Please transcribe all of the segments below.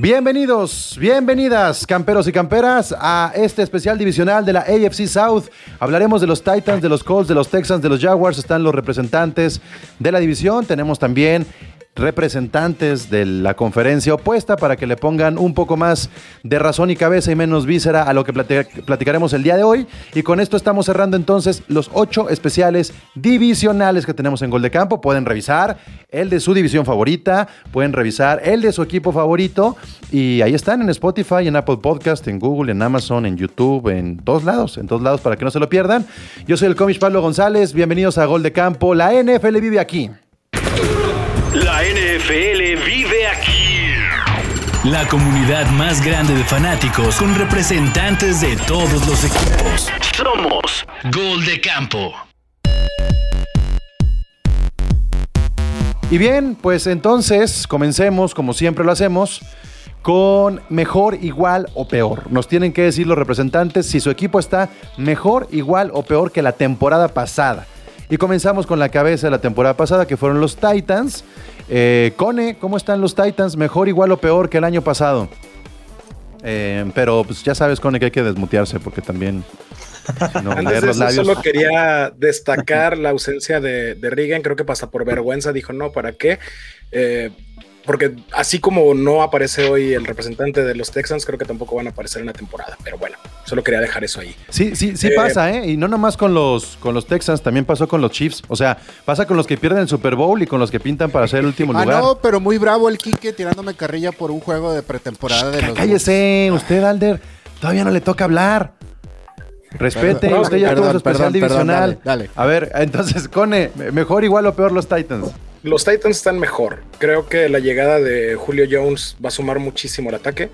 Bienvenidos, bienvenidas, camperos y camperas, a este especial divisional de la AFC South. Hablaremos de los Titans, de los Colts, de los Texans, de los Jaguars. Están los representantes de la división. Tenemos también representantes de la conferencia opuesta para que le pongan un poco más de razón y cabeza y menos víscera a lo que platicaremos el día de hoy. Y con esto estamos cerrando entonces los ocho especiales divisionales que tenemos en Gol de Campo. Pueden revisar el de su división favorita, pueden revisar el de su equipo favorito y ahí están en Spotify, en Apple Podcast, en Google, en Amazon, en YouTube, en todos lados, en todos lados para que no se lo pierdan. Yo soy el cómic Pablo González, bienvenidos a Gol de Campo. La NFL vive aquí. La NFL vive aquí. La comunidad más grande de fanáticos con representantes de todos los equipos. Somos Gol de Campo. Y bien, pues entonces comencemos, como siempre lo hacemos, con mejor, igual o peor. Nos tienen que decir los representantes si su equipo está mejor, igual o peor que la temporada pasada. Y comenzamos con la cabeza de la temporada pasada, que fueron los Titans. Eh, Cone, ¿cómo están los Titans? ¿Mejor, igual o peor que el año pasado? Eh, pero pues ya sabes, Cone, que hay que desmutearse porque también... No, los Solo quería destacar la ausencia de, de Regan, creo que pasa por vergüenza, dijo no, ¿para qué? Eh, porque así como no aparece hoy el representante de los Texans, creo que tampoco van a aparecer en la temporada. Pero bueno, solo quería dejar eso ahí. Sí, sí, sí eh, pasa, ¿eh? Y no nomás con los, con los Texans, también pasó con los Chiefs. O sea, pasa con los que pierden el Super Bowl y con los que pintan para ser el último ah, lugar. no, pero muy bravo el Quique tirándome carrilla por un juego de pretemporada de los Cállese, usted, Alder. Todavía no le toca hablar. Respete, usted ya tuvo su especial divisional. dale. A ver, entonces, Cone, mejor, igual o peor los Titans. Los Titans están mejor. Creo que la llegada de Julio Jones va a sumar muchísimo el ataque.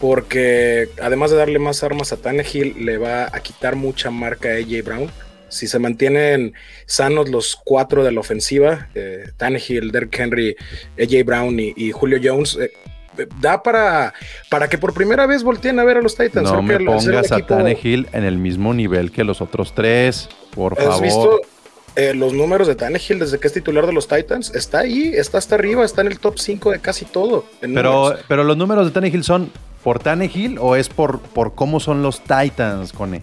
Porque además de darle más armas a Tannehill, le va a quitar mucha marca a AJ Brown. Si se mantienen sanos los cuatro de la ofensiva, eh, Tannehill, Derrick Henry, AJ Brown y, Julio Jones, eh, da para, para que por primera vez volteen a ver a los Titans. No me pongas a Tannehill en el mismo nivel que los otros tres, por favor. Eh, los números de Tannehill desde que es titular de los Titans. Está ahí, está hasta arriba, está en el top 5 de casi todo. Pero, pero los números de Tannehill son por Tannehill o es por, por cómo son los Titans, Cone?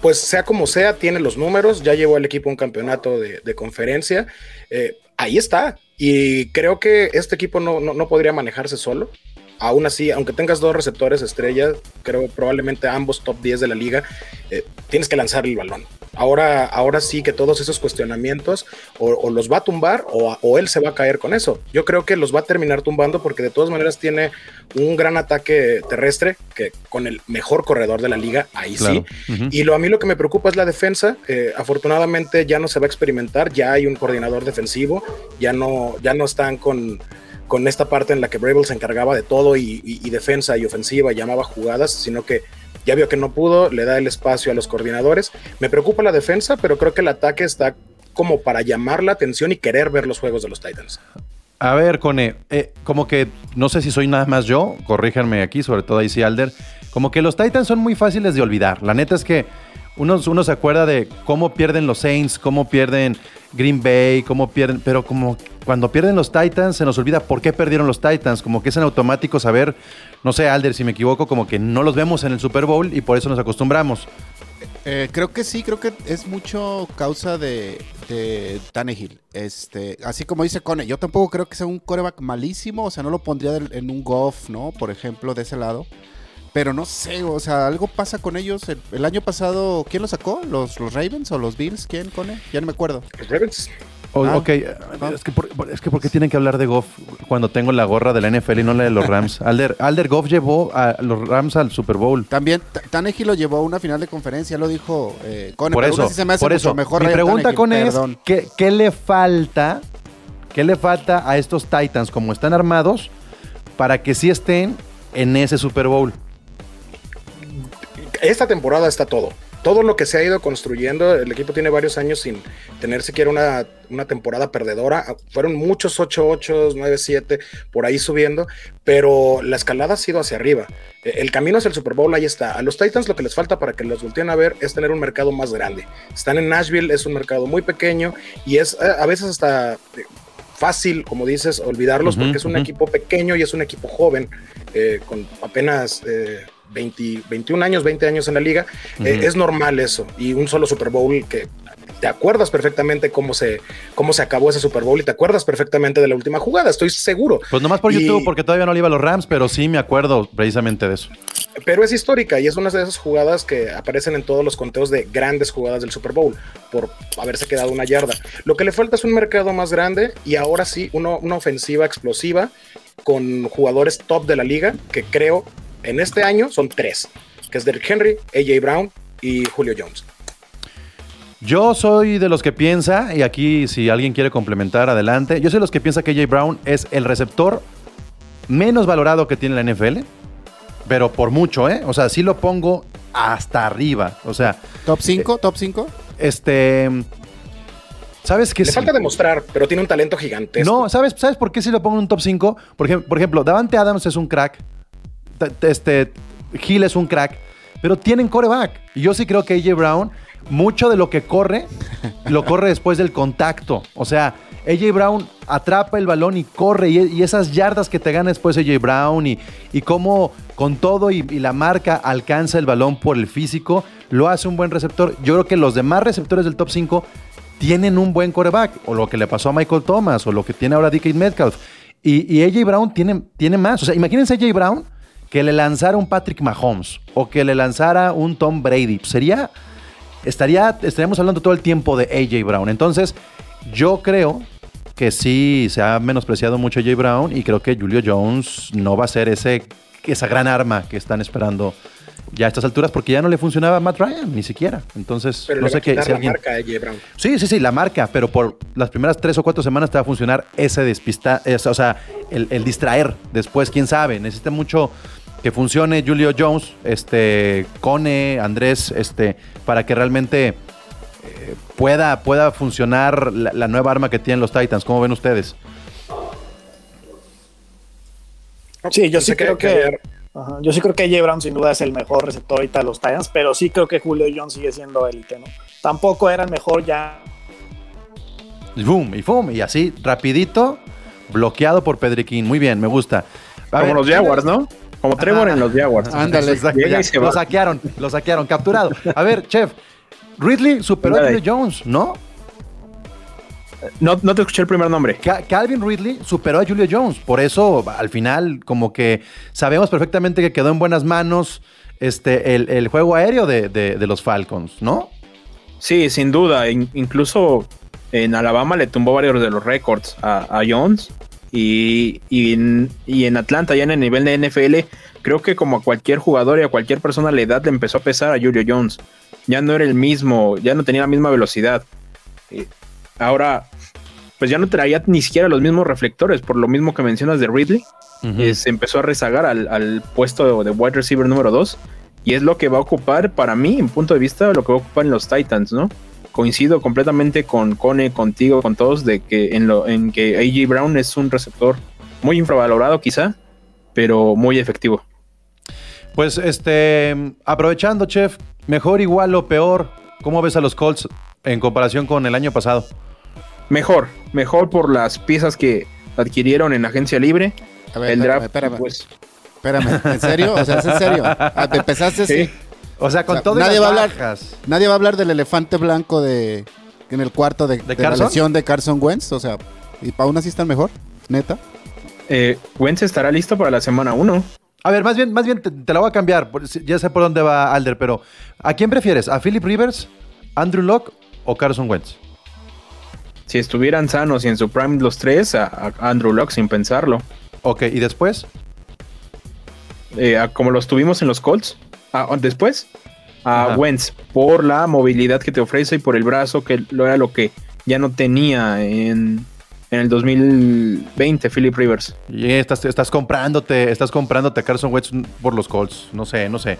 pues sea como sea, tiene los números, ya llevó al equipo un campeonato de, conferencia. Eh, ahí está. Y creo que este equipo no, no podría manejarse solo aún así, aunque tengas dos receptores estrellas, creo probablemente ambos top 10 de la liga, eh, tienes que lanzar el balón. Ahora, ahora sí que todos esos cuestionamientos o, los va a tumbar o, él se va a caer con eso. Yo creo que los va a terminar tumbando porque de todas maneras tiene un gran ataque terrestre que con el mejor corredor de la liga, ahí sí. Y lo, a mí lo que me preocupa es la defensa. Eh, afortunadamente ya no se va a experimentar, ya hay un coordinador defensivo, ya no, ya no están con con esta parte en la que Bravel se encargaba de todo y, defensa y ofensiva, llamaba jugadas, sino que ya vio que no pudo, le da el espacio a los coordinadores. Me preocupa la defensa, pero creo que el ataque está como para llamar la atención y querer ver los juegos de los Titans. A ver, Cone, eh, como que no sé si soy nada más yo, corríjanme aquí, sobre todo ahí sí, Alder. Como que los Titans son muy fáciles de olvidar. La neta es que uno, uno se acuerda de cómo pierden los Saints, cómo pierden Green Bay, cómo pierden, pero como cuando pierden los Titans se nos olvida por qué perdieron los Titans, como que es en automático saber, no sé, Alder, si me equivoco, como que no los vemos en el Super Bowl y por eso nos acostumbramos. Eh, creo que sí, creo que es mucho causa de, de Tannehill. Este, así como dice Cone, yo tampoco creo que sea un coreback malísimo, o sea, no lo pondría en un golf, ¿no? Por ejemplo, de ese lado. Pero no sé, o sea, algo pasa con ellos. El, año pasado, ¿quién lo sacó? ¿Los, ¿Los Ravens o los Bills? ¿Quién, Cone? Ya no me acuerdo. Los Ravens. Ah, ok, es que, por, es que ¿por qué tienen que hablar de Goff cuando tengo la gorra de la NFL y no la de los Rams? Alder, Alder Goff llevó a los Rams al Super Bowl. También Tanegi lo llevó a una final de conferencia, lo dijo eh, Cone. Por eso, por eso. Mejor Mi pregunta con es, ¿qué, ¿qué le falta? ¿Qué le falta a estos Titans como están armados para que sí estén en ese Super Bowl? Esta temporada está todo. Todo lo que se ha ido construyendo, el equipo tiene varios años sin tener siquiera una, una temporada perdedora. Fueron muchos 8-8, 9-7, por ahí subiendo, pero la escalada ha sido hacia arriba. E, el camino hacia el Super Bowl ahí está. A los Titans lo que les falta para que los volteen a ver es tener un mercado más grande. Están en Nashville, es un mercado muy pequeño y es a veces hasta fácil, como dices, olvidarlos porque es un equipo pequeño y es un equipo joven, eh, con apenas eh, 20, 21 años, 20 años en la liga. Eh, es normal eso. Y un solo Super Bowl que te acuerdas perfectamente cómo se, cómo se acabó ese Super Bowl y te acuerdas perfectamente de la última jugada, estoy seguro. Pues nomás por Y- YouTube, porque todavía no le iba a los Rams, pero sí me acuerdo precisamente de eso. Pero es histórica y es una de esas jugadas que aparecen en todos los conteos de grandes jugadas del Super Bowl por haberse quedado una yarda. Lo que le falta es un mercado más grande y ahora sí uno- una ofensiva explosiva con jugadores top de la liga que creo en este año son tres, que es Derrick Henry, AJ Brown y Julio Jones. Yo soy de los que piensa, y aquí si alguien quiere complementar, adelante. Yo soy de los que piensa que AJ Brown es el receptor menos valorado que tiene la NFL, pero por mucho, ¿eh? O sea, sí lo pongo hasta arriba. O sea, ¿Top 5? ¿Top 5? este. ¿Sabes qué? Le sí? falta demostrar, pero tiene un talento gigantesco. No, ¿sabes, ¿sabes por qué si lo pongo en un top 5? Por, ejem- por ejemplo, Davante Adams es un crack. Este, Hill es un crack. Pero tienen coreback. Y yo sí creo que AJ Brown, mucho de lo que corre, lo corre después del contacto. O sea, AJ Brown atrapa el balón y corre. Y, y esas yardas que te gana después AJ Brown y, y cómo con todo y, y la marca alcanza el balón por el físico, lo hace un buen receptor. Yo creo que los demás receptores del top 5 tienen un buen coreback, o lo que le pasó a Michael Thomas, o lo que tiene ahora DK Metcalf. Y, y AJ Brown tiene, tiene más. O sea, imagínense AJ Brown que le lanzara un Patrick Mahomes o que le lanzara un Tom Brady. Sería, estaría, estaríamos hablando todo el tiempo de AJ Brown. Entonces, yo creo que sí se ha menospreciado mucho AJ Brown y creo que Julio Jones no va a ser ese, esa gran arma que están esperando ya a estas alturas porque ya no le funcionaba a Matt Ryan, ni siquiera. Entonces, pero no sé qué, si alguien... marca AJ Brown. Sí, sí, sí, la marca, pero por las primeras tres o cuatro semanas te va a funcionar ese despista, es- o sea, el, el distraer. Después, quién sabe, necesita mucho que funcione Julio Jones, este, Cone, Andrés, este, para que realmente eh, pueda, pueda funcionar la, la nueva arma que tienen los Titans. ¿Cómo ven ustedes? Sí, yo sí creo que, ajá, yo sí creo que AJ Brown sin duda es el mejor receptor ahorita de los Titans, pero sí creo que Julio Jones sigue siendo élite, ¿no? Tampoco era el mejor ya. Y boom, y boom, y así, rapidito, bloqueado por Pedriquín. Muy bien, me gusta. A Como ver, los Jaguars, ¿no? Como Trevor en los Jaguars. Ándale. Lo saquearon, lo saquearon, capturado. A ver, chef, Ridley superó a. Julio Jones, ¿no? No, no te escuché el primer nombre. Ca- Calvin Ridley superó a Julio Jones, por eso al final como que sabemos perfectamente que quedó en buenas manos este, el, el juego aéreo de, de- de los Falcons, ¿no? Sí, sin duda. In- incluso en Alabama le tumbó varios de los récords a, a Jones. Y, y en, y en Atlanta, ya en el nivel de NFL, creo que como a cualquier jugador y a cualquier persona la edad le empezó a pesar a Julio Jones. Ya no era el mismo, ya no tenía la misma velocidad. Eh, ahora, pues ya no traía ni siquiera los mismos reflectores, por lo mismo que mencionas de Ridley. eh, se empezó a rezagar al, al puesto de wide receiver número 2 y es lo que va a ocupar para mí, en punto de vista, lo que va a ocupar en los Titans, ¿no? Coincido completamente con Cone, contigo, con todos, de que en, lo, en que AJ Brown es un receptor muy infravalorado quizá, pero muy efectivo. Pues este, aprovechando, chef, mejor, igual o peor, ¿cómo ves a los Colts en comparación con el año pasado? Mejor, mejor por las piezas que adquirieron en agencia libre. A ver, el espérame, draft, espérame, pues, espérame. ¿En serio? O sea, ¿es en serio? Ah, te empezaste así. Sí. O sea, con O sea, todo nadie las va a hablar. Nadie va a hablar del elefante blanco de en el cuarto de, de la lesión de Carson Wentz. O sea, y para aún así están mejor, neta. eh, Wentz estará listo para la semana 1. A ver, más bien, más bien te, te la voy a cambiar. Ya sé por dónde va Alder, pero ¿a quién prefieres? ¿A Philip Rivers, Andrew Locke o Carson Wentz? Si estuvieran sanos y en su prime los tres, a, a Andrew Locke sin pensarlo. Ok, ¿y después? eh, a- como los tuvimos en los Colts. Ah, después, a Ajá. Wentz, por la movilidad que te ofrece y por el brazo, que lo era lo que ya no tenía en, en el 2020, Philip Rivers. Y estás, estás comprándote, estás comprándote a Carson Wentz por los Colts. No sé, no sé.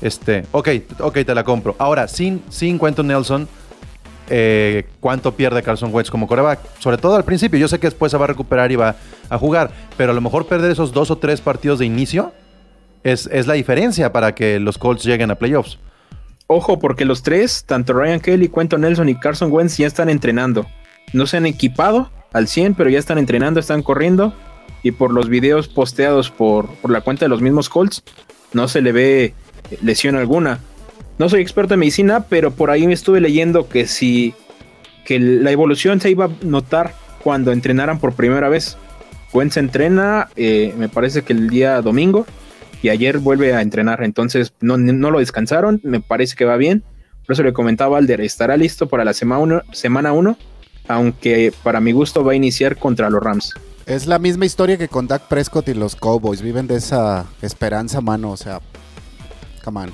Este, ok, ok, te la compro. Ahora, sin, sin Quentin Nelson, eh, ¿cuánto pierde Carson Wentz como coreback? Sobre todo al principio. Yo sé que después se va a recuperar y va a jugar, pero a lo mejor perder esos dos o tres partidos de inicio es, es la diferencia para que los Colts lleguen a playoffs. Ojo, porque los tres, tanto Ryan Kelly, Quentin Nelson y Carson Wentz, ya están entrenando. No se han equipado al 100, pero ya están entrenando, están corriendo. Y por los videos posteados por, por la cuenta de los mismos Colts, no se le ve lesión alguna. No soy experto en medicina, pero por ahí me estuve leyendo que si que la evolución se iba a notar cuando entrenaran por primera vez. Wentz entrena, eh, me parece que el día domingo, y ayer vuelve a entrenar. Entonces no, no lo descansaron, me parece que va bien. Por eso le comentaba Alder, estará listo para la semana 1, semana uno, aunque para mi gusto va a iniciar contra los Rams. Es la misma historia que con Dak Prescott y los Cowboys. Viven de esa esperanza, mano. O sea, come on.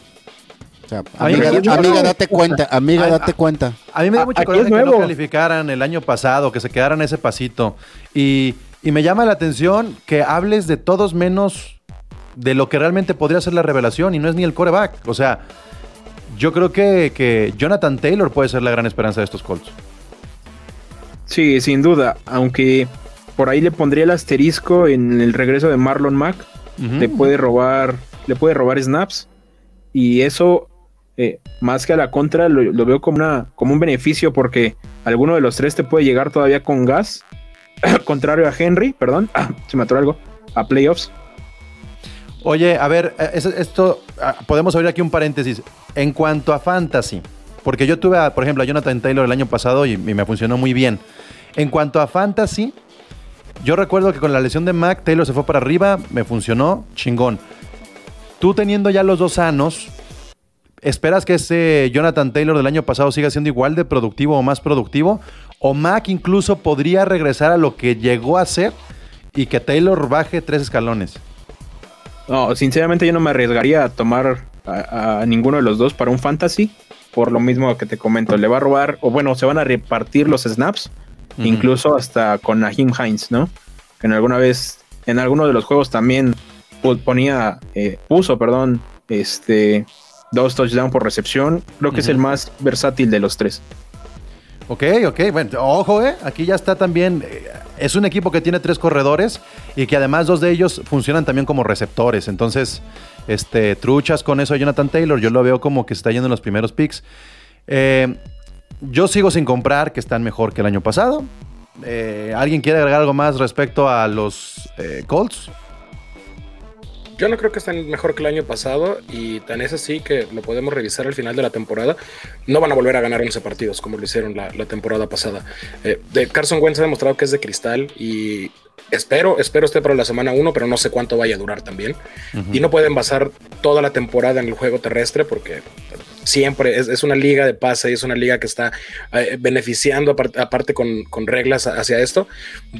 O sea, A amiga, date cuenta, amiga, A- date cuenta. A mí me da A- mucho coraje que no calificaran el año pasado, que se quedaran ese pasito. Y, y me llama la atención que hables de todos menos de lo que realmente podría ser la revelación y no es ni el coreback. O sea, yo creo que, que Jonathan Taylor puede ser la gran esperanza de estos Colts. Sí, sin duda, aunque por ahí le pondría el asterisco en el regreso de Marlon Mack, Ujú. le puede robar, le puede robar snaps y eso eh, más que a la contra lo, lo veo como una como un beneficio porque alguno de los tres te puede llegar todavía con gas, contrario a Henry, perdón, se me atoró algo, a playoffs. Oye, a ver, eh, es- esto, ah, podemos abrir aquí un paréntesis. En cuanto a fantasy, porque yo tuve, a, por ejemplo, a Jonathan Taylor el año pasado y, y me funcionó muy bien. En cuanto a fantasy, yo recuerdo que con la lesión de Mac, Taylor se fue para arriba, me funcionó, chingón. Tú teniendo ya los dos sanos, ¿esperas que ese Jonathan Taylor del año pasado siga siendo igual de productivo o más productivo? ¿O Mac incluso podría regresar a lo que llegó a ser y que Taylor baje tres escalones? No, sinceramente yo no me arriesgaría a tomar a, a ninguno de los dos para un fantasy, por lo mismo que te comento, le va a robar, o bueno, se van a repartir los snaps, incluso hasta con Nahim Hines, ¿no? Que en alguna vez, en alguno de los juegos también ponía, eh, puso, perdón, este, dos touchdowns por recepción, creo que es el más versátil de los tres. Ok, ok, bueno, ojo, eh, aquí ya está también, eh, es un equipo que tiene tres corredores y que además dos de ellos funcionan también como receptores, entonces, este, truchas con eso a Jonathan Taylor, yo lo veo como que está yendo en los primeros picks. Eh, yo sigo sin comprar que están mejor que el año pasado. Eh, ¿Alguien quiere agregar algo más respecto a los Colts? Yo no creo que estén mejor que el año pasado y tan es así que lo podemos revisar al final de la temporada. No van a volver a ganar 11 partidos como lo hicieron la, la temporada pasada. Eh, de Carson Wentz ha demostrado que es de cristal y espero, espero esté para la semana 1, pero no sé cuánto vaya a durar también. Y no pueden basar toda la temporada en el juego terrestre porque siempre es, es una liga de pase y es una liga que está eh, beneficiando aparte, aparte con, con reglas hacia esto.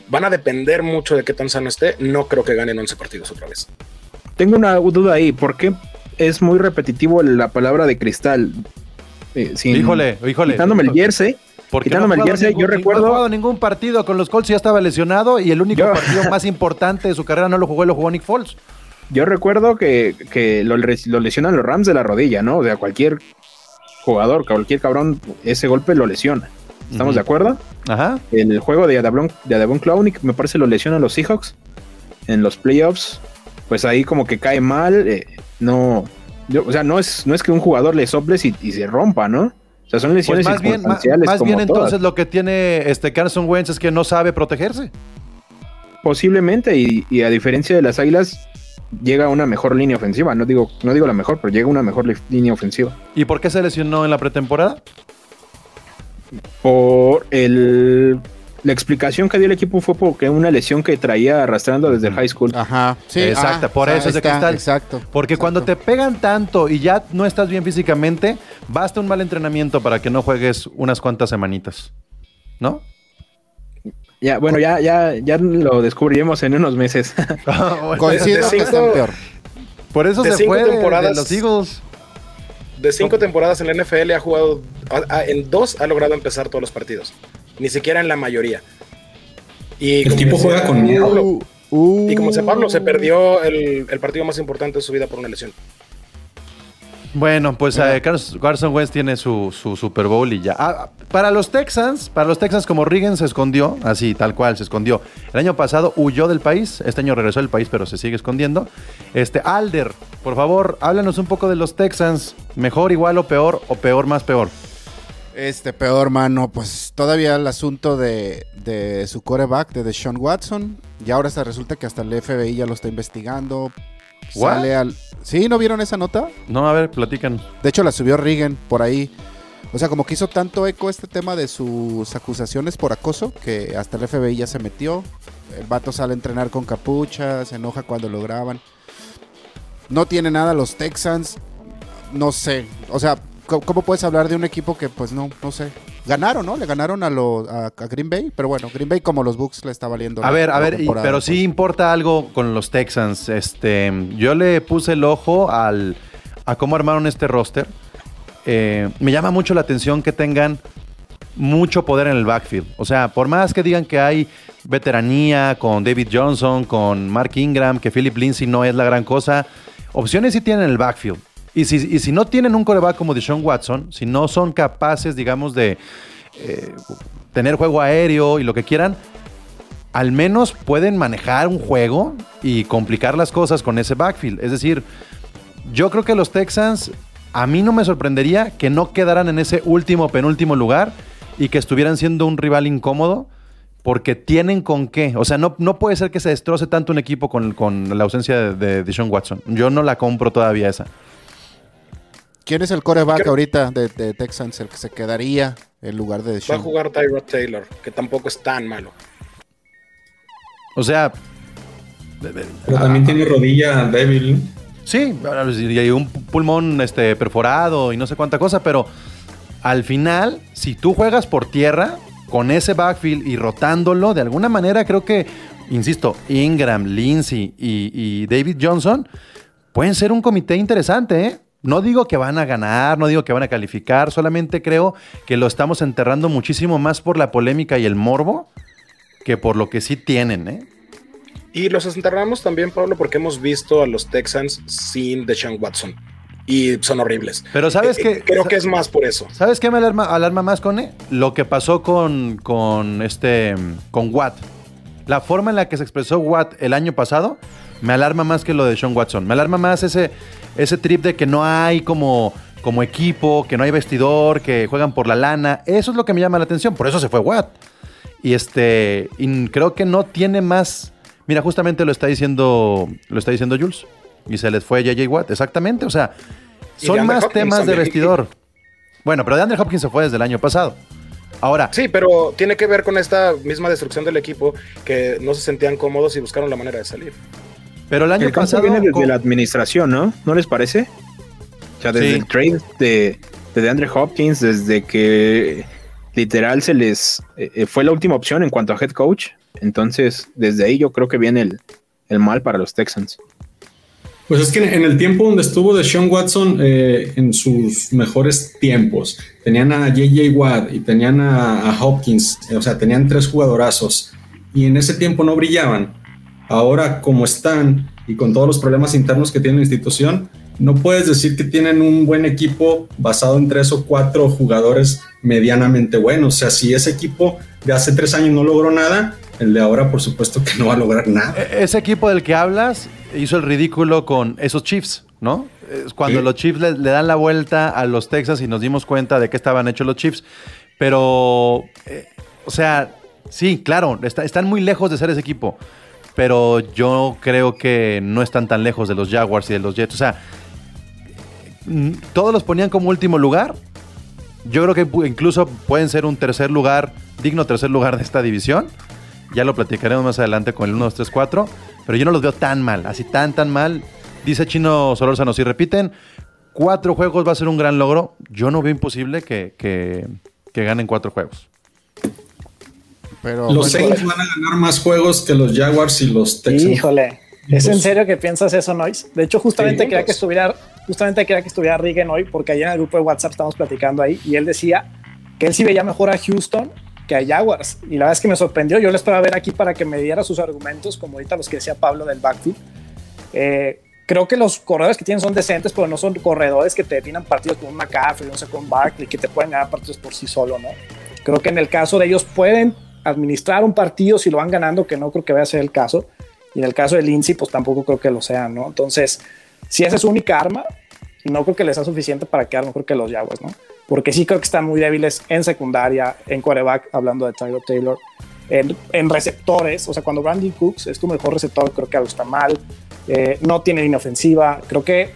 Van a depender mucho de qué tan sano esté. No creo que ganen 11 partidos otra vez. Tengo una duda ahí, ¿por qué es muy repetitivo la palabra de cristal? Eh, sin- Híjole, híjole. Quitándome el jersey, Porque quitándome no ha el jugado jersey, ningún- yo No recuerdo... jugado ningún partido con los Colts, ya estaba lesionado y el único Yo- partido más importante de su carrera no lo jugó, lo jugó Nick Foles. Yo recuerdo que, que lo, lo lesionan los Rams de la rodilla, ¿no? O sea, cualquier jugador, cualquier cabrón, ese golpe lo lesiona. ¿Estamos de acuerdo? Ajá. El juego de Adabron, de me parece lo lesionan los Seahawks en los playoffs. Pues ahí como que cae mal. eh, no, yo- o sea, no es, no es que un jugador le soples y, y se rompa, ¿no? O sea, son Pues lesiones más bien, más como bien todas. entonces lo que tiene este Carson Wentz es que no sabe protegerse. Posiblemente, y, y a diferencia de las Águilas, llega una mejor línea ofensiva. No digo, no digo la mejor, pero llega una mejor línea ofensiva. ¿Y por qué se lesionó en la pretemporada? Por el. La explicación que dio el equipo fue porque una lesión que traía arrastrando desde el high school. Ajá, sí. Exacto, ah, por eso es de cristal. Exacto. Porque cuando te pegan tanto y ya no estás bien físicamente, basta un mal entrenamiento para que no juegues unas cuantas semanitas. ¿No? Ya, bueno, ya, ya, ya lo descubriremos en unos meses. Coincido De que están peor. Por eso de se fue de- temporadas- de los Eagles. De cinco temporadas en la NFL ha jugado, a- a- en dos ha logrado empezar todos los partidos, ni siquiera en la mayoría. Y El como tipo decía juega con miedo. Pablo, Uh, y como decía Pablo, se perdió el, el partido más importante de su vida por una lesión. Bueno, pues eh, Carson Wentz tiene su, su Super Bowl y ya. Ah, para los Texans, para los Texans como Regan se escondió, así, tal cual, se escondió. El año pasado huyó del país, este año regresó al país, pero se sigue escondiendo. Este, Alder, por favor, háblanos un poco de los Texans. ¿Mejor, igual o peor, o peor más peor? Este, peor, mano, pues todavía el asunto de, de su coreback, de Deshaun Watson. Y ahora se resulta que hasta el FBI ya lo está investigando. ¿What? Sale al... ¿Sí? ¿No vieron esa nota? No, a ver, platican. De hecho, la subió Regan por ahí. O sea, como que hizo tanto eco este tema de sus acusaciones por acoso que hasta el FBI ya se metió. El vato sale a entrenar con capucha, se enoja cuando lo graban. No tiene nada los Texans. No sé. O sea, ¿cómo, puedes hablar de un equipo que, pues no, no sé. Ganaron, ¿no? Le ganaron a, lo- a, a Green Bay. Pero bueno, Green Bay como los Bucks le está valiendo. A la- ver, a la ver, y- pero pues. sí importa algo con los Texans. Este, yo le puse el ojo al, a cómo armaron este roster. Eh, me llama mucho la atención que tengan mucho poder en el backfield. O sea, por más que digan que hay veteranía con David Johnson, con Mark Ingram, que Philip Lindsay no es la gran cosa, opciones sí tienen en el backfield. Y si, y si no tienen un coreback como Deshaun Watson, si no son capaces, digamos, de eh, tener juego aéreo y lo que quieran, al menos pueden manejar un juego y complicar las cosas con ese backfield. Es decir, yo creo que los Texans, a mí no me sorprendería que no quedaran en ese último, penúltimo lugar y que estuvieran siendo un rival incómodo. Porque tienen con qué. O sea, no, no puede ser que se destroce tanto un equipo con, con la ausencia de, de Deshaun Watson. Yo no la compro todavía esa. ¿Quién es el coreback Creo- ahorita de, de Texans, el que se quedaría en lugar de Va a Deshaun? jugar Tyrod Taylor, que tampoco es tan malo. O sea, Pero también tiene rodilla débil. Sí, y hay un pulmón este, perforado y no sé cuánta cosa, pero al final, si tú juegas por tierra con ese backfield y rotándolo, de alguna manera creo que, insisto, Ingram, Lindsay y, y David Johnson pueden ser un comité interesante, ¿eh? No digo que van a ganar, no digo que van a calificar, solamente creo que lo estamos enterrando muchísimo más por la polémica y el morbo que por lo que sí tienen, ¿eh? Y los enterramos también, Pablo, porque hemos visto a los Texans sin Deshaun Watson. Y son horribles. Pero sabes Eh, que... eh, Creo que es más por eso. ¿Sabes qué me alarma, alarma más, Cone? Lo que pasó con, con, este, con Watt. La forma en la que se expresó Watt el año pasado me alarma más que lo de Sean Watson. Me alarma más ese, ese trip de que no hay como, como equipo, que no hay vestidor, que juegan por la lana. Eso es lo que me llama la atención. Por eso se fue Watt. Y este, y creo que no tiene más. Mira, justamente lo está diciendo, lo está diciendo Jules. Y se les fue JJ Watt, exactamente. O sea, son más Hopkins temas de vestidor. Bueno, pero DeAndre Hopkins se fue desde el año pasado. Ahora, Sí, pero tiene que ver con esta misma destrucción del equipo que no se sentían cómodos y buscaron la manera de salir. Pero el año El caso pasado. viene desde con- la administración, ¿no? ¿No les parece? O sea, desde Sí. el trade de, de DeAndre Hopkins, desde que literal se les eh, eh, fue la última opción en cuanto a head coach. Entonces, desde ahí yo creo que viene el, el mal para los Texans. Pues es que en el tiempo donde estuvo de Sean Watson, eh, en sus mejores tiempos, tenían a JJ Watt y tenían a, a Hopkins, eh, o sea, tenían tres jugadorazos y en ese tiempo no brillaban. Ahora, como están y con todos los problemas internos que tiene la institución, no puedes decir que tienen un buen equipo basado en tres o cuatro jugadores medianamente buenos. O sea, si ese equipo de hace tres años no logró nada, el de ahora, por supuesto que no va a lograr nada. E- Ese equipo del que hablas hizo el ridículo con esos Chiefs, ¿no? Cuando Sí. los Chiefs le, le dan la vuelta a los Texas y nos dimos cuenta de qué estaban hechos los Chiefs. Pero, eh, o sea, sí, claro, está- están muy lejos de ser ese equipo. Pero yo creo que no están tan lejos de los Jaguars y de los Jets. O sea, todos los ponían como último lugar. Yo creo que incluso pueden ser un tercer lugar, digno tercer lugar de esta división. Ya lo platicaremos más adelante con el 1, 2, 3, 4. Pero yo no los veo tan mal, así tan, tan mal. Dice Chino Solórzano, si repiten cuatro juegos va a ser un gran logro. Yo no veo imposible que, que- que ganen cuatro juegos. Pero Los bueno, Saints van a ganar más juegos que los Jaguars y los Texans. Híjole, ¿es en serio que piensas eso, Nois? De hecho, justamente Sí, quería que estuviera, justamente quería que estuviera Rigen hoy, porque ayer en el grupo de WhatsApp estamos platicando ahí y él decía que él sí veía mejor a Houston que a Jaguars. Y la verdad es que me sorprendió. Yo le esperaba ver aquí para que me diera sus argumentos, como ahorita los que decía Pablo del backfield. Eh, creo que los corredores que tienen son decentes, pero no son corredores que te definan partidos como un McCaffrey, un Saquon Barkley, que te pueden ganar partidos por sí solo, ¿no? Creo que en el caso de ellos pueden administrar un partido si lo van ganando, que no creo que vaya a ser el caso. Y en el caso de Lindsay, pues tampoco creo que lo sean, ¿no? Entonces, si esa es su única arma, no creo que les sea suficiente para quedar mejor que los Jaguars, ¿no? porque sí creo que están muy débiles en secundaria, en quarterback, hablando de Tyler Taylor, en, en receptores, o sea, cuando Brandon Cooks es tu mejor receptor, creo que algo está mal, eh, no tiene línea ofensiva, creo que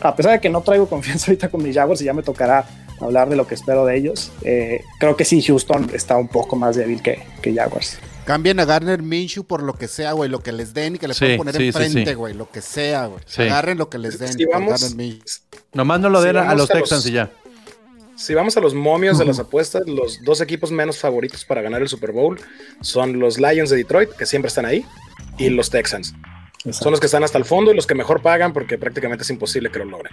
a pesar de que no traigo confianza ahorita con mis Jaguars y ya me tocará hablar de lo que espero de ellos, eh, creo que sí, Houston está un poco más débil que, que Jaguars. Cambien a Garner Minshew por lo que sea, güey, lo que les den y que le Sí, puedan poner sí, enfrente, sí. güey, lo que sea, güey. Sí. Agarren lo que les den. Si vamos-. Nomás no lo den a los- Texans y ya. Si vamos a los momios de las apuestas, los dos equipos menos favoritos para ganar el Super Bowl son los Lions de Detroit, que siempre están ahí, y los Texans. Son los que están hasta el fondo y los que mejor pagan porque prácticamente es imposible que lo logren.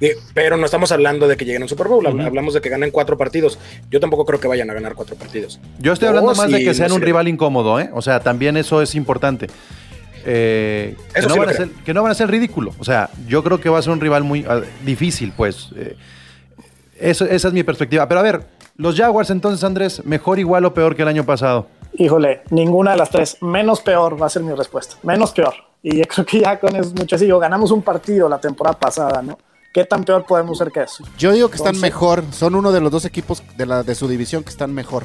Y- pero no estamos hablando de que lleguen a un Super Bowl, hab- hablamos de que ganen cuatro partidos. Yo tampoco creo que vayan a ganar cuatro partidos. Yo estoy hablando Oh, más de que sean no un rival incómodo, ¿eh? O sea, también eso es importante. Eh, que, Eso no sí van a ser, que no van a ser ridículo. O sea, yo creo que va a ser un rival muy ah, difícil, pues. Eh, eso, esa es mi perspectiva. Pero a ver, los Jaguars entonces, Andrés, mejor, igual o peor que el año pasado. Híjole, ninguna de las tres. Menos peor va a ser mi respuesta. Menos peor. Y yo creo que ya con eso es mucho así. Digo, ganamos un partido la temporada pasada, ¿no? ¿Qué tan peor podemos ser que eso? Yo digo que están mejor. Son uno de los dos equipos de, la, de su división que están mejor.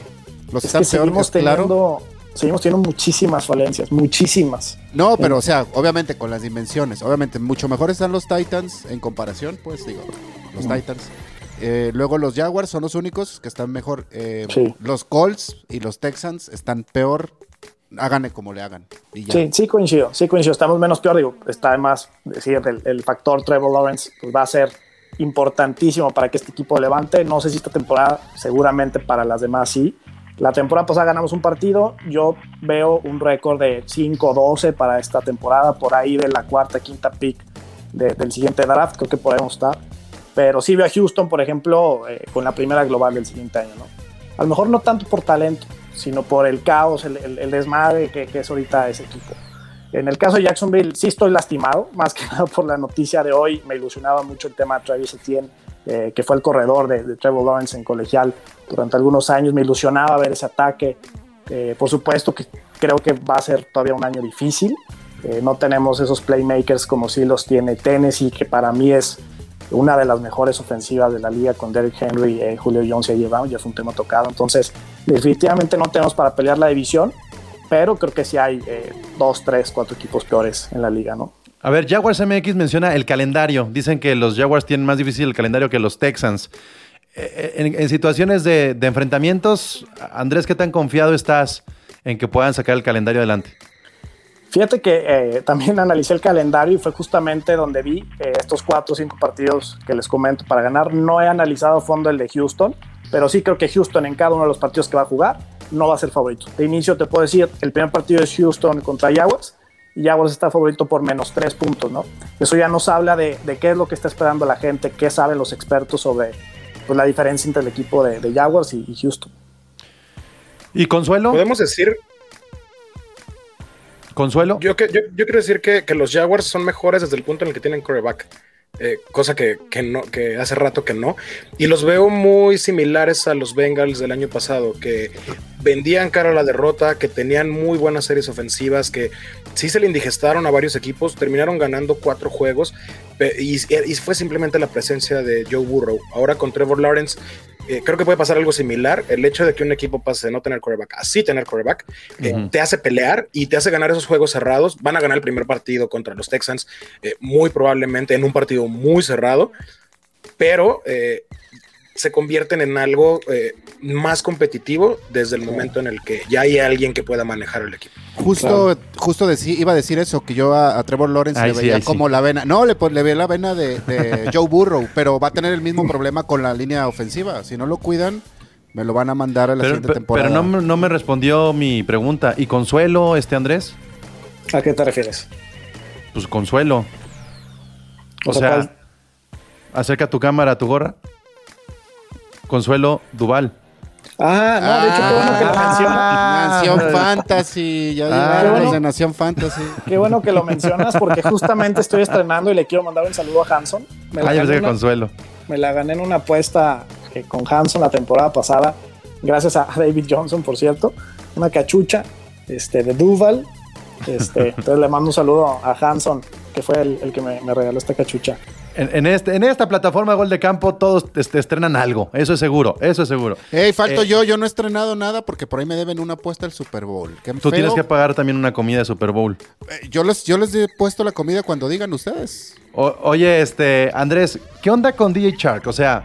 Los que Es que están peor, seguimos es claro. teniendo, seguimos teniendo muchísimas falencias, muchísimas. No, pero o sea, obviamente con las dimensiones. Obviamente, mucho mejor están los Titans en comparación, pues digo, los Titans. Eh, luego los Jaguars son los únicos que están mejor. Eh, Sí. Los Colts y los Texans están peor. Háganle como le hagan. Y ya. Sí, sí coincido, sí coincido. Estamos menos peor, digo, está además decir el, el factor Trevor Lawrence pues va a ser importantísimo para que este equipo levante. No sé si esta temporada, seguramente para las demás sí. La temporada pasada ganamos un partido, yo veo un récord de 5-12 para esta temporada, por ahí de la cuarta, quinta pick de- del siguiente draft, creo que podemos estar. Pero sí veo a Houston, por ejemplo, eh, con la primera global del siguiente año, ¿no? A lo mejor no tanto por talento, sino por el caos, el, el- desmadre que, que es ahorita ese equipo. En el caso de Jacksonville, sí estoy lastimado, más que nada por la noticia de hoy. Me ilusionaba mucho el tema de Travis Etienne, eh, que fue el corredor de, Trevor Lawrence en colegial durante algunos años. Me ilusionaba ver ese ataque. Eh, por supuesto que creo que va a ser todavía un año difícil. Eh, no tenemos esos playmakers como sí los tiene Tennessee, que para mí es una de las mejores ofensivas de la liga con Derrick Henry, eh, Julio Jones ha llevado, ya fue un tema tocado. Entonces, definitivamente no tenemos para pelear la división, pero creo que sí hay eh, dos, tres, cuatro equipos peores en la liga, ¿no? A ver, Jaguars MX menciona el calendario. Dicen que los Jaguars tienen más difícil el calendario que los Texans. Eh, En, en situaciones de, de enfrentamientos, Andrés, ¿qué tan confiado estás en que puedan sacar el calendario adelante? Fíjate que eh, también analicé el calendario y fue justamente donde vi eh, estos cuatro o cinco partidos que les comento para ganar. No he analizado a fondo el de Houston, pero sí creo que Houston en cada uno de los partidos que va a jugar no va a ser favorito. De inicio te puedo decir, el primer partido es Houston contra Jaguars y Jaguars está favorito por menos tres puntos, ¿no? Eso ya nos habla de, de qué es lo que está esperando la gente, qué saben los expertos sobre pues, la diferencia entre el equipo de, de Jaguars y, y Houston. ¿Y Consuelo? Podemos decir, ¿Consuelo? yo, que, yo, yo quiero decir que, que los Jaguars son mejores desde el punto en el que tienen coreback. Eh, cosa que, que no, que hace rato que no. Y los veo muy similares a los Bengals del año pasado, que vendían cara a la derrota, que tenían muy buenas series ofensivas, que sí se le indigestaron a varios equipos, terminaron ganando cuatro juegos, y fue simplemente la presencia de Joe Burrow. Ahora con Trevor Lawrence. Eh, creo que puede pasar algo similar. El hecho de que un equipo pase de no tener coreback a sí tener coreback eh, te hace pelear y te hace ganar esos juegos cerrados. Van a ganar el primer partido contra los Texans, eh, muy probablemente en un partido muy cerrado, pero se convierten en algo eh, más competitivo desde el momento en el que ya hay alguien que pueda manejar el equipo. Justo, justo iba a decir eso, que yo a, a Trevor Lawrence Ay, le veía sí. como la vena. No, le, pon- le veía la vena de, de Joe Burrow, pero va a tener el mismo problema con la línea ofensiva. Si no lo cuidan, me lo van a mandar a la Pero, siguiente temporada. pero no, me- no me respondió mi pregunta. ¿Y Consuelo, este Andrés? ¿A qué te refieres? Pues Consuelo. O O sea, acerca tu cámara a tu gorra. Consuelo Duval. Ah, no, de hecho, qué bueno que lo mencionas. Nación Fantasy, ya Ah, bueno. de Nación Fantasy. Qué bueno que lo mencionas porque justamente estoy estrenando y le quiero mandar un saludo a Hanson. Me la, Ah, yo pensé gané, que una- Consuelo. me la gané en una apuesta eh, con Hanson la temporada pasada, gracias a David Johnson, por cierto. Una cachucha este, de Duval. Este, entonces le mando un saludo a Hanson, que fue el, el que me, me regaló esta cachucha. En, en este, en esta plataforma Gol de Campo todos este, estrenan algo, eso es seguro, eso es seguro. Ey, falto Eh, yo, yo no he estrenado nada porque por ahí me deben una apuesta al Super Bowl. Qué Tú feo. tienes que pagar también una comida de Super Bowl. Eh, yo, les, yo les he puesto la comida cuando digan ustedes. O- oye, este, Andrés, ¿qué onda con DJ Shark? O sea,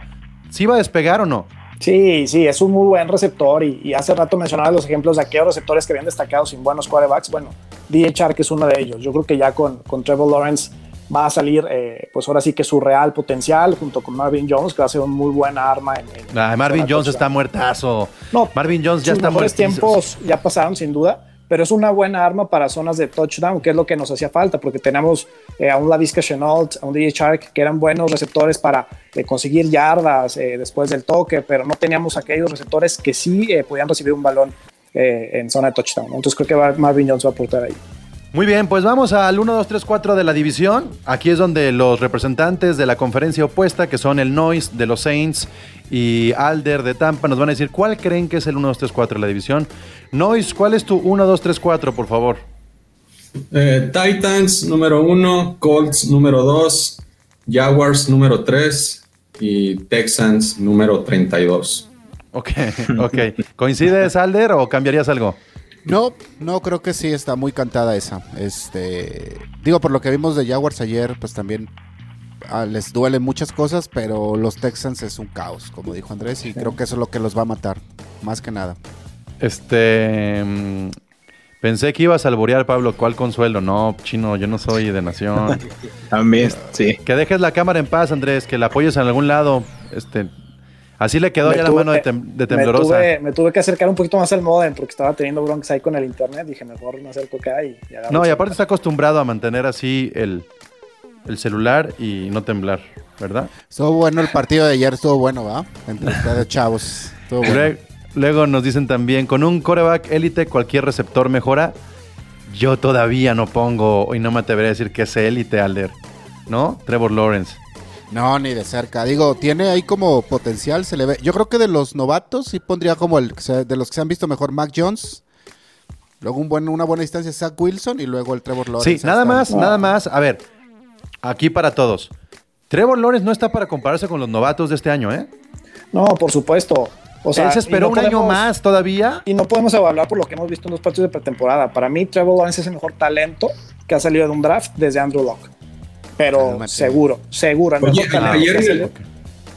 ¿sí va a despegar o no? Sí, sí, es un muy buen receptor y, y hace rato mencionaba los ejemplos de aquellos receptores que habían destacado sin buenos quarterbacks. Bueno, DJ Chark es uno de ellos. Yo creo que ya con, con Trevor Lawrence va a salir, eh, pues ahora sí que su real potencial junto con Marvin Jones, que va a ser un muy buena arma. En, en- Ah, Marvin Jones está muertazo. No, Marvin Jones ya sus está mejores muertísimo. tiempos ya pasaron sin duda, pero es una buena arma para zonas de touchdown, que es lo que nos hacía falta, porque tenemos eh, a un Lavisca Chenault, a un DJ Shark, que eran buenos receptores para eh, conseguir yardas eh, después del toque, pero no teníamos aquellos receptores que sí eh, podían recibir un balón eh, en zona de touchdown. Entonces creo que Marvin Jones va a aportar ahí. Muy bien, pues vamos al 1, 2, 3, 4 de la división. Aquí es donde los representantes de la conferencia opuesta, que son el Noise de los Saints y Alder de Tampa, nos van a decir cuál creen que es el 1, 2, 3, 4 de la división. Noise, ¿cuál es tu 1, 2, 3, 4, por favor? Eh, Titans número uno, Colts número dos, Jaguars número tres y Texans número 32. Ok, ok. ¿Coincides, Alder, o cambiarías algo? No, no, creo que sí está muy cantada esa. Este, digo, por lo que vimos de Jaguars ayer, pues también ah, les duelen muchas cosas, pero los Texans es un caos, como dijo Andrés, y creo que eso es lo que los va a matar, más que nada. Este. mm, Pensé que ibas a alborear, Pablo. ¿Cuál consuelo? No, chino, yo no soy de nación. También, sí. que dejes la cámara en paz, Andrés, que la apoyes en algún lado. Este. Así le quedó Me ya la mano de, tem- de Me temblorosa. tuve, me tuve que acercar un poquito más al modem porque estaba teniendo broncas ahí con el internet. Dije, mejor me acerco acá y, y No, y aparte está acostumbrado a mantener así el, el celular y no temblar, ¿verdad? Estuvo bueno el partido de ayer, estuvo bueno, ¿va? Entre ustedes, chavos. Estuvo bueno. Luego nos dicen también, con un coreback élite cualquier receptor mejora. Yo todavía no pongo, y no me atreveré a decir que es élite, Alder. ¿No? Trevor Lawrence. No, ni de cerca. Digo, tiene ahí como potencial, se le ve. Yo creo que de los novatos sí pondría como el de los que se han visto mejor Mac Jones. Luego un buen, una buena distancia Zach Wilson y luego el Trevor Lawrence. Sí, nada más, nada más. A ver, aquí para todos. Trevor Lawrence no está para compararse con los novatos de este año, ¿eh? No, por supuesto. O sea, Él se y esperó no un año más todavía. Y no podemos evaluar por lo que hemos visto en los partidos de pretemporada. Para mí, Trevor Lawrence es el mejor talento que ha salido de un draft desde Andrew Locke. Pero seguro, seguro. Oye, ayer en el-.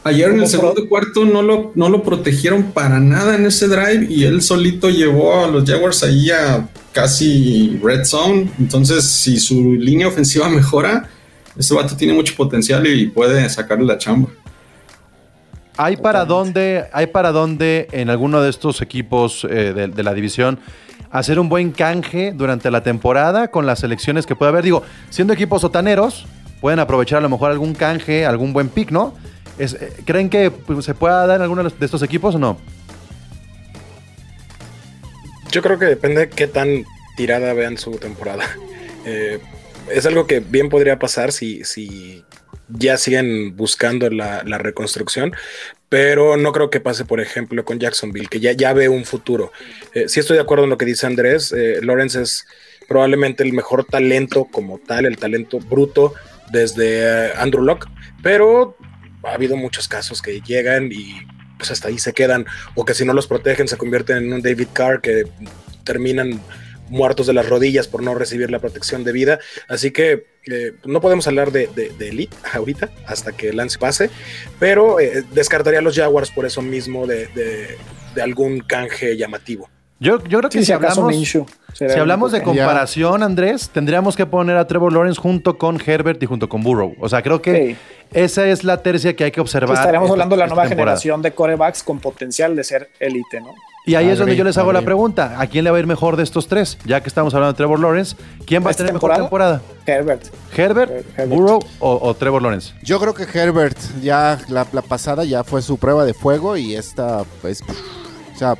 Ayer en el segundo cuarto no lo, no lo protegieron para nada en ese drive y él solito llevó a los Jaguars ahí a casi red zone. Entonces, si su línea ofensiva mejora, ese vato tiene mucho potencial y puede sacarle la chamba. ¿Hay para dónde, hay para dónde en alguno de estos equipos eh, de, de la división hacer un buen canje durante la temporada con las selecciones que puede haber? Digo, siendo equipos sotaneros, pueden aprovechar a lo mejor algún canje, algún buen pick, ¿no? Eh, ¿Creen que pues, se pueda dar en alguno de estos equipos o no? Yo creo que depende de qué tan tirada vean su temporada. Eh, es algo que bien podría pasar si, si ya siguen buscando la, reconstrucción, pero no creo que pase, por ejemplo, con Jacksonville, que ya, ya ve un futuro. Eh, sí estoy de acuerdo en lo que dice Andrés. eh, Lawrence es probablemente el mejor talento como tal, el talento bruto desde eh, Andrew Locke, pero ha habido muchos casos que llegan y pues hasta ahí se quedan, o que si no los protegen se convierten en un David Carr que terminan muertos de las rodillas por no recibir la protección de vida. Así que eh, no podemos hablar de, de, de Elite ahorita hasta que Lance pase, pero eh, descartaría a los Jaguars por eso mismo de, de, de algún canje llamativo. Yo, yo creo que Sí, si, hablamos, Minshew. si hablamos de comparación, Andrés, tendríamos que poner a Trevor Lawrence junto con Herbert y junto con Burrow. O sea, creo que Sí. esa es la tercia que hay que observar. Estaríamos esta- hablando de la nueva temporada. generación de corebacks con potencial de ser élite, ¿no? Y ahí es donde yo les hago la pregunta. ¿A quién le va a ir mejor de estos tres? Ya que estamos hablando de Trevor Lawrence, ¿quién va a ¿Esta tener mejor temporada? Herbert. ¿Herbert, Herbert. Burrow o, o Trevor Lawrence? Yo creo que Herbert, ya la, la pasada ya fue su prueba de fuego y esta, pues, o sea,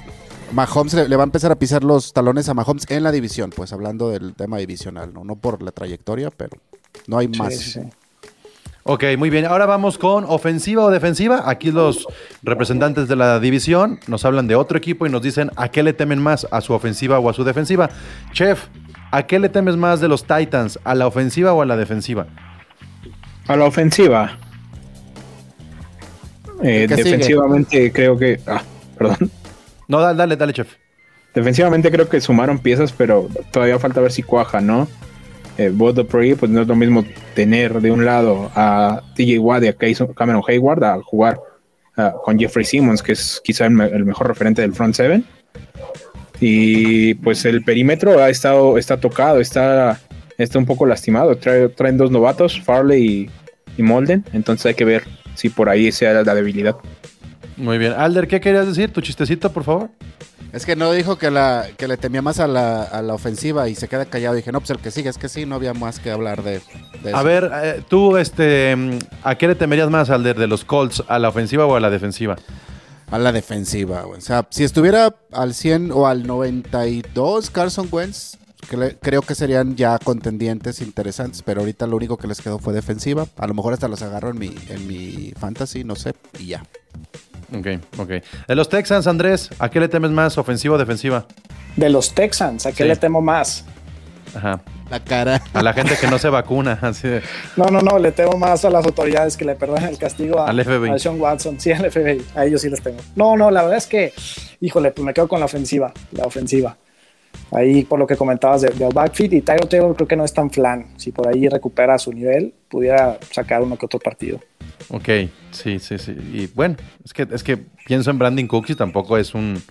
Mahomes le, le va a empezar a pisar los talones a Mahomes en la división, pues hablando del tema divisional, ¿no? No por la trayectoria, pero no hay más. Sí, sí, sí. Ok, muy bien. Ahora vamos con ofensiva o defensiva. Aquí los representantes de la división nos hablan de otro equipo y nos dicen a qué le temen más, a su ofensiva o a su defensiva. Chef, ¿a qué le temes más de los Titans? ¿A la ofensiva o a la defensiva? A la ofensiva. Eh, defensivamente creo que. Ah, perdón. No, dale, dale, dale, chef. Defensivamente creo que sumaron piezas, pero todavía falta ver si cuaja, ¿no? Eh, Bob Dupree, pues no es lo mismo tener de un lado a TJ Watt y a Cameron Hayward a jugar con Jeffrey Simmons, que es quizá el, me- el mejor referente del front seven. Y pues el perímetro ha estado, está tocado, está, está un poco lastimado. Trae- traen dos novatos, Farley y, y Molden, entonces hay que ver si por ahí sea la debilidad. Muy bien. Alder, ¿qué querías decir? Tu chistecito, por favor. Es que no dijo que, la, que le temía más a la, a la ofensiva y se queda callado. Dije, no, pues el que sigue, es que sí, no había más que hablar de, de A eso. ver, eh, tú, este, mm, ¿a qué le temerías más, Alder, de los Colts? ¿A la ofensiva o a la defensiva? A la defensiva, güey. O sea, si estuviera al 100 o al 92 Carson Wentz, cre- creo que serían ya contendientes interesantes, pero ahorita lo único que les quedó fue defensiva. A lo mejor hasta los agarro en mi, en mi fantasy, no sé, y ya. Ok, ok. De los Texans, Andrés, ¿a qué le temes más, ofensiva o defensiva? De los Texans, ¿a qué Sí. le temo más? Ajá. La cara. A la gente que no se vacuna. Así de- No, no, no, le temo más a las autoridades que le perdonen el castigo a, Al FBI. a Sean Watson. Sí, al FBI. A ellos sí les tengo. No, no, la verdad es que, híjole, pues me quedo con la ofensiva. La ofensiva. Ahí, por lo que comentabas de, de backfit y Tyro Taylor, creo que no es tan flan. Si por ahí recupera su nivel, pudiera sacar uno que otro partido. Ok, sí, sí, sí. Y bueno, es que, es que pienso en Brandon Cooks y tampoco es un,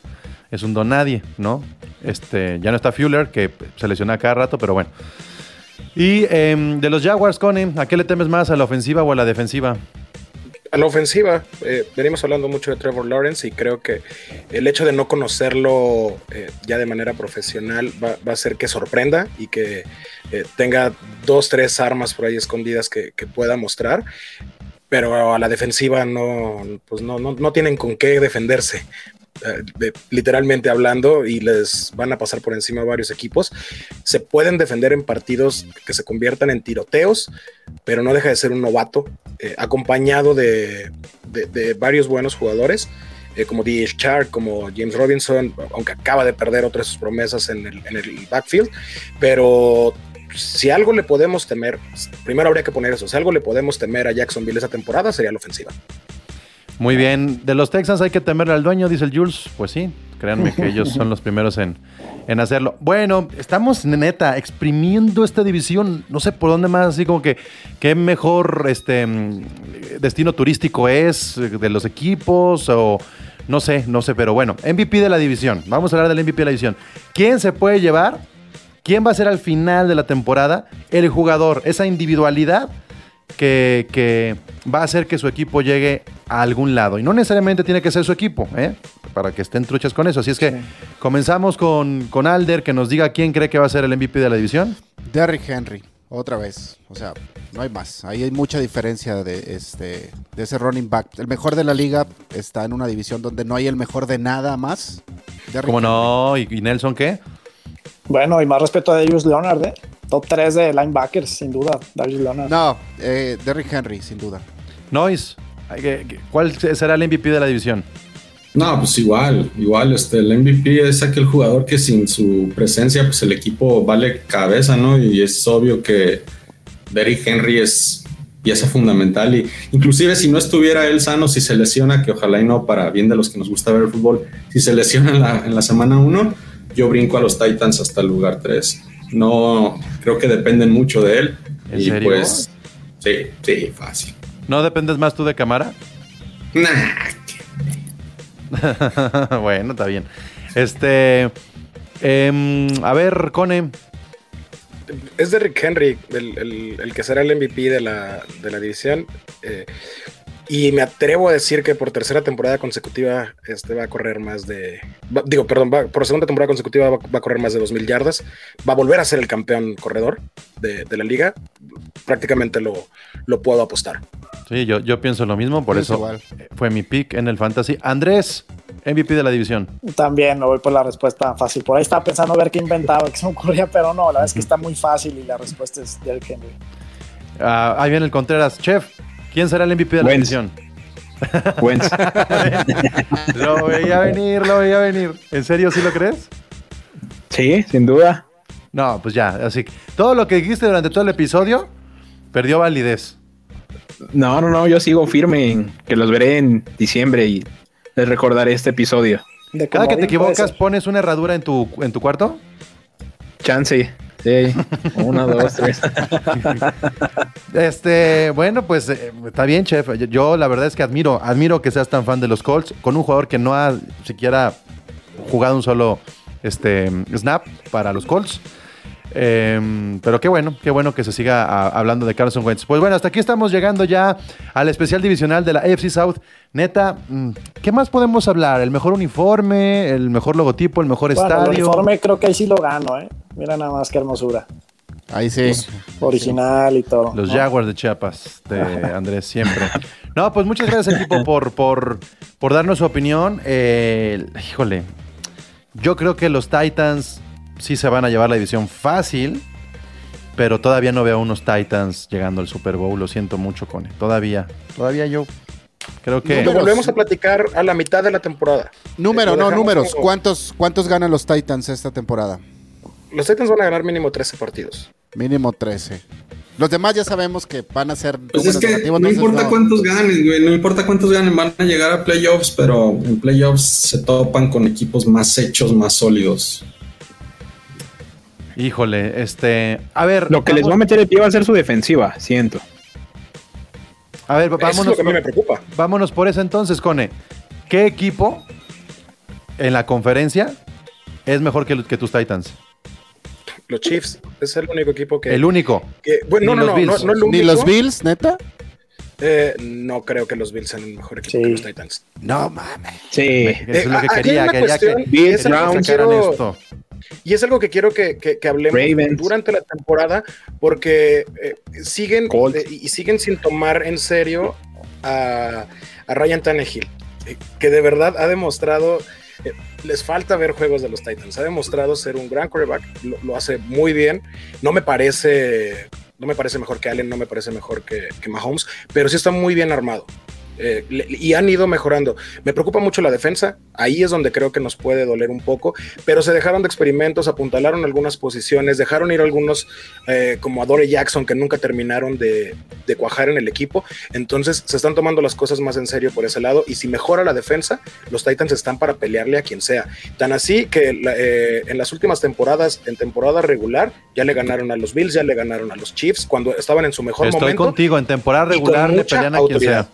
es un don nadie, ¿no? Este, ya no está Fuller, que se lesiona cada rato, pero bueno. Y em, de los Jaguars, Cone, ¿a qué le temes más, a la ofensiva o a la defensiva? A la ofensiva, eh, venimos hablando mucho de Trevor Lawrence y creo que el hecho de no conocerlo eh, ya de manera profesional va, a hacer que sorprenda y que eh, tenga dos, tres armas por ahí escondidas que pueda mostrar. Pero a la defensiva no, pues no, no, no tienen con qué defenderse, eh, literalmente hablando, y les van a pasar por encima varios equipos. Se pueden defender en partidos que se conviertan en tiroteos, pero no deja de ser un novato, eh, acompañado de, de- varios buenos jugadores, eh, como D.H. Chark, como James Robinson, aunque acaba de perder otra de sus promesas en el, en el backfield, pero si algo le podemos temer, primero habría que poner eso, si algo le podemos temer a Jacksonville esa temporada sería la ofensiva. Muy bien. De los Texans hay que temerle al dueño, dice el Jules. Pues sí, créanme que ellos son los primeros en, en hacerlo. Bueno, estamos neta exprimiendo esta división. No sé por dónde más, así como que qué mejor este destino turístico es de los equipos o no sé, no sé, pero bueno, MVP de la división. Vamos a hablar del MVP de la división. ¿Quién se puede llevar? ¿Quién va a ser al final de la temporada el jugador? Esa individualidad que, que va a hacer que su equipo llegue a algún lado. Y no necesariamente tiene que ser su equipo, ¿eh? para que estén truchas con eso. Así es que Sí. comenzamos con, con Alder, que nos diga quién cree que va a ser el MVP de la división. Derrick Henry, otra vez. O sea, no hay más. Ahí hay mucha diferencia de, este, de ese running back. El mejor de la liga está en una división donde no hay el mejor de nada más. Derrick ¿Cómo Henry. no? ¿Y, y Nelson qué? Bueno, y más respeto a Darius Leonard, ¿eh? Top 3 de linebackers, sin duda, Darius Leonard. No, eh, Derrick Henry, sin duda. Nois. Ay, ¿qué- qué- ¿Cuál será el MVP de la división? No, pues igual, igual, este, el MVP es aquel jugador que sin su presencia, pues el equipo vale cabeza, ¿no? Y es obvio que Derrick Henry es pieza fundamental y inclusive si no estuviera él sano, si se lesiona, que ojalá y no para bien de los que nos gusta ver el fútbol, si se lesiona en la, en la semana 1, yo brinco a los Titans hasta el lugar 3. No, creo que dependen mucho de él. ¿En y serio? pues, sí, sí, fácil. ¿No dependes más tú de cámara? Nah, bueno, está bien. Este. em, a ver, Cone. Es Derrick Henry el, el- el que será el MVP de la, de la división. eh, y me atrevo a decir que por tercera temporada consecutiva este va a correr más de. va- digo, perdón, va- por segunda temporada consecutiva va, va a correr más de 2.000 yardas. Va a volver a ser el campeón corredor de, de la liga. Prácticamente lo, lo puedo apostar. Sí, yo, yo pienso lo mismo, por Pienso eso igual. fue mi pick en el fantasy. Andrés, MVP de la división. También me voy por la respuesta fácil. Por ahí estaba pensando ver qué inventaba, qué se me ocurría, pero no, la verdad es que está muy fácil y la respuesta es Derrick Henry. Ah, ahí viene el Contreras. Chef, ¿quién será el MVP de la división? Wentz. Lo veía venir, lo veía venir. ¿En serio sí lo crees? sí, sin duda. No, pues ya, así que todo lo que dijiste durante todo el episodio perdió validez. No, no, no, yo sigo firme en que los veré en diciembre y les recordaré este episodio. De Cada que te equivocas, pones una herradura en tu, en tu cuarto. Chance. Sí. Una, dos, tres. Este, bueno, pues eh, está bien, chef. Yo, yo la verdad es que admiro, admiro que seas tan fan de los Colts con un jugador que no ha siquiera jugado un solo este, snap para los Colts. Eh, pero qué bueno, qué bueno que se siga a- hablando de Carson Wentz. Pues bueno, hasta aquí estamos llegando ya al especial divisional de la AFC South. Neta, mm, ¿qué más podemos hablar? ¿El mejor uniforme? ¿El mejor logotipo? ¿El mejor Bueno, el estadio? uniforme creo que ahí sí lo gano, ¿eh? Mira nada más qué hermosura. Ahí sí. Original y todo. Los ¿no? Jaguars de Chiapas, de Andrés, siempre. No, pues muchas gracias, equipo, por, por, por darnos su opinión. Eh, híjole, yo creo que los Titans sí se van a llevar la división fácil, pero todavía no veo a unos Titans llegando al Super Bowl. Lo siento mucho, Cone. Todavía, todavía yo creo que... Lo volvemos a platicar a la mitad de la temporada. Número, Lo no, números. como- ¿Cuántos, ¿Cuántos ganan los Titans esta temporada? Los Titans van a ganar mínimo 13 partidos. Mínimo 13. Los demás ya sabemos que van a ser Pues es números que negativos, no importa no. cuántos ganen, güey, no importa cuántos ganen, van a llegar a playoffs, pero en playoffs se topan con equipos más hechos, más sólidos. Híjole, este... A ver, Lo que les va a meter el pie va a ser su defensiva, siento. a ver, Eso es vámonos, lo que a mí me preocupa. vámonos por eso entonces, Cone. ¿Qué equipo en la conferencia es mejor que, que tus Titans? Los Chiefs es el único equipo que. El único. que- bueno, no, los no, no, Bills. no, no el único. Ni los Bills, neta. Eh, no creo que los Bills sean el mejor equipo Sí. que los Titans. No mames. Sí. Eso es lo que Eh, aquí hay quería, una quería cuestión, que, que que quiero- esto. Y es algo que quiero que, que- que hablemos Ravens. durante la temporada, porque eh, siguen y siguen sin tomar en serio a, a Ryan Tannehill, eh, que de verdad ha demostrado. eh, les falta ver juegos de los Titans. Ha demostrado ser un gran quarterback, lo, lo hace muy bien. No me parece, no me parece mejor que Allen, no me parece mejor que, que Mahomes, pero sí está muy bien armado. Eh, le- y han ido mejorando. Me preocupa mucho la defensa, ahí es donde creo que nos puede doler un poco, pero se dejaron de experimentos, apuntalaron algunas posiciones, dejaron ir algunos eh, como Adore Jackson que nunca terminaron de, de cuajar en el equipo, entonces se están tomando las cosas más en serio por ese lado y si mejora la defensa, los Titans están para pelearle a quien sea. Tan así que la- eh, en las últimas temporadas, en temporada regular, ya le ganaron a los Bills, ya le ganaron a los Chiefs cuando estaban en su mejor Estoy momento. contigo, en temporada regular le pelean a quien sea.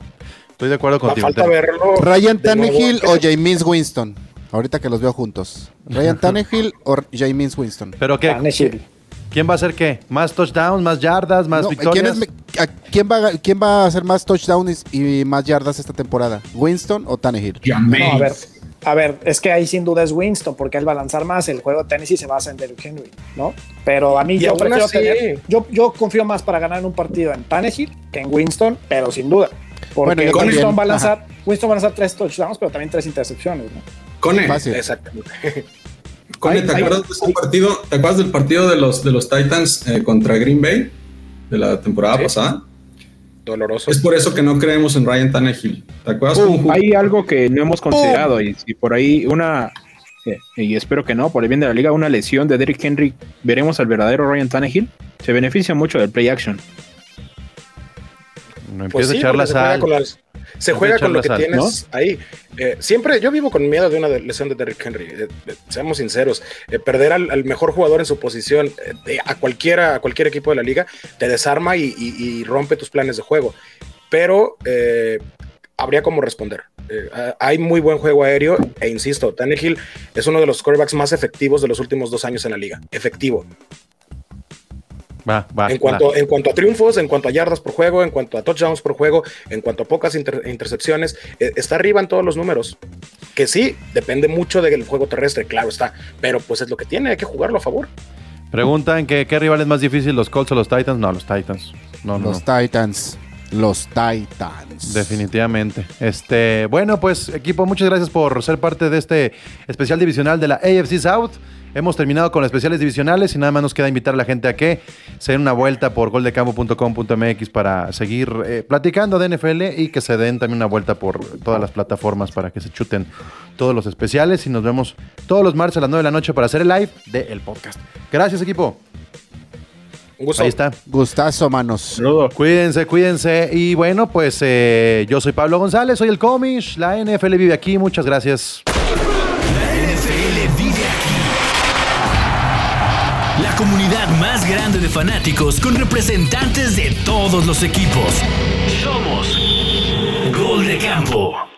Estoy de acuerdo contigo. falta verlo. ¿Ryan nuevo. Tannehill o James Winston? Ahorita que los veo juntos. ¿Ryan Tannehill o James Winston? ¿Pero qué? Tannehill. ¿Quién va a hacer qué? ¿Más touchdowns, más yardas, más No, ¿quién, victorias? es a- quién va, a- ¿Quién va a hacer más touchdowns y, y más yardas esta temporada? ¿Winston o Tannehill? No, a ver, a ver, es que ahí sin duda es Winston, porque él va a lanzar más. El juego de Tennessee se basa en Derrick Henry, ¿no? Pero a mí Y yo prefiero así- tener. Yo, yo confío más para ganar en un partido en Tannehill que en Winston, pero sin duda. Porque Bueno, Winston, también. va a lanzar, Winston va a lanzar tres touchdowns, pero también tres intercepciones, ¿no? Cone. Exactamente. Cone, ¿te ay, acuerdas de ese partido? ¿Te acuerdas del partido de los, de los Titans eh, contra Green Bay de la temporada Sí. pasada? Doloroso. Es por eso que no creemos en Ryan Tannehill. ¿Te acuerdas cómo jugó? Hay algo que no hemos considerado y, y por ahí una, eh, y espero que no, por el bien de la liga, una lesión de Derrick Henry, veremos al verdadero Ryan Tannehill. Se beneficia mucho del play action. No Pues empieza sí, a echar se juega con, las- se No juega echar con lo que sal, tienes ahí. Eh, siempre yo vivo con miedo de una lesión de Derrick Henry. eh, eh, seamos sinceros, eh, perder al, al mejor jugador en su posición a cualquiera, a cualquier equipo de la liga te desarma y, y- y rompe tus planes de juego. Pero habría como responder. Eh, hay muy buen juego aéreo e insisto, Tannehill es uno de los quarterbacks más efectivos de los últimos dos años en la liga. Efectivo. Va, va, En va. cuanto, en cuanto a triunfos, en cuanto a yardas por juego, en cuanto a touchdowns por juego, en cuanto a pocas inter- intercepciones, eh, está arriba en todos los números. Que sí, depende mucho del juego terrestre, claro está, pero pues es lo que tiene, hay que jugarlo a favor. Preguntan que qué rival es más difícil, los Colts o los Titans. No, los Titans. No, no, Los no. Titans. Los Titans. Definitivamente. Este, bueno, pues equipo, muchas gracias por ser parte de este especial divisional de la AFC South. Hemos terminado con los especiales divisionales y nada más nos queda invitar a la gente a que se den una vuelta por goldecampo.com.mx para seguir eh, platicando de NFL y que se den también una vuelta por todas las plataformas para que se chuten todos los especiales y nos vemos todos los martes a las 9 de la noche para hacer el live del podcast. Gracias equipo. Un gusto. Ahí está. Gustazo, manos. Saludos. Cuídense, cuídense. Y bueno, pues eh, yo soy Pablo González, soy el Comish. La NFL vive aquí. Muchas gracias. La NFL vive aquí. La comunidad más grande de fanáticos con representantes de todos los equipos. Somos Gol de Campo.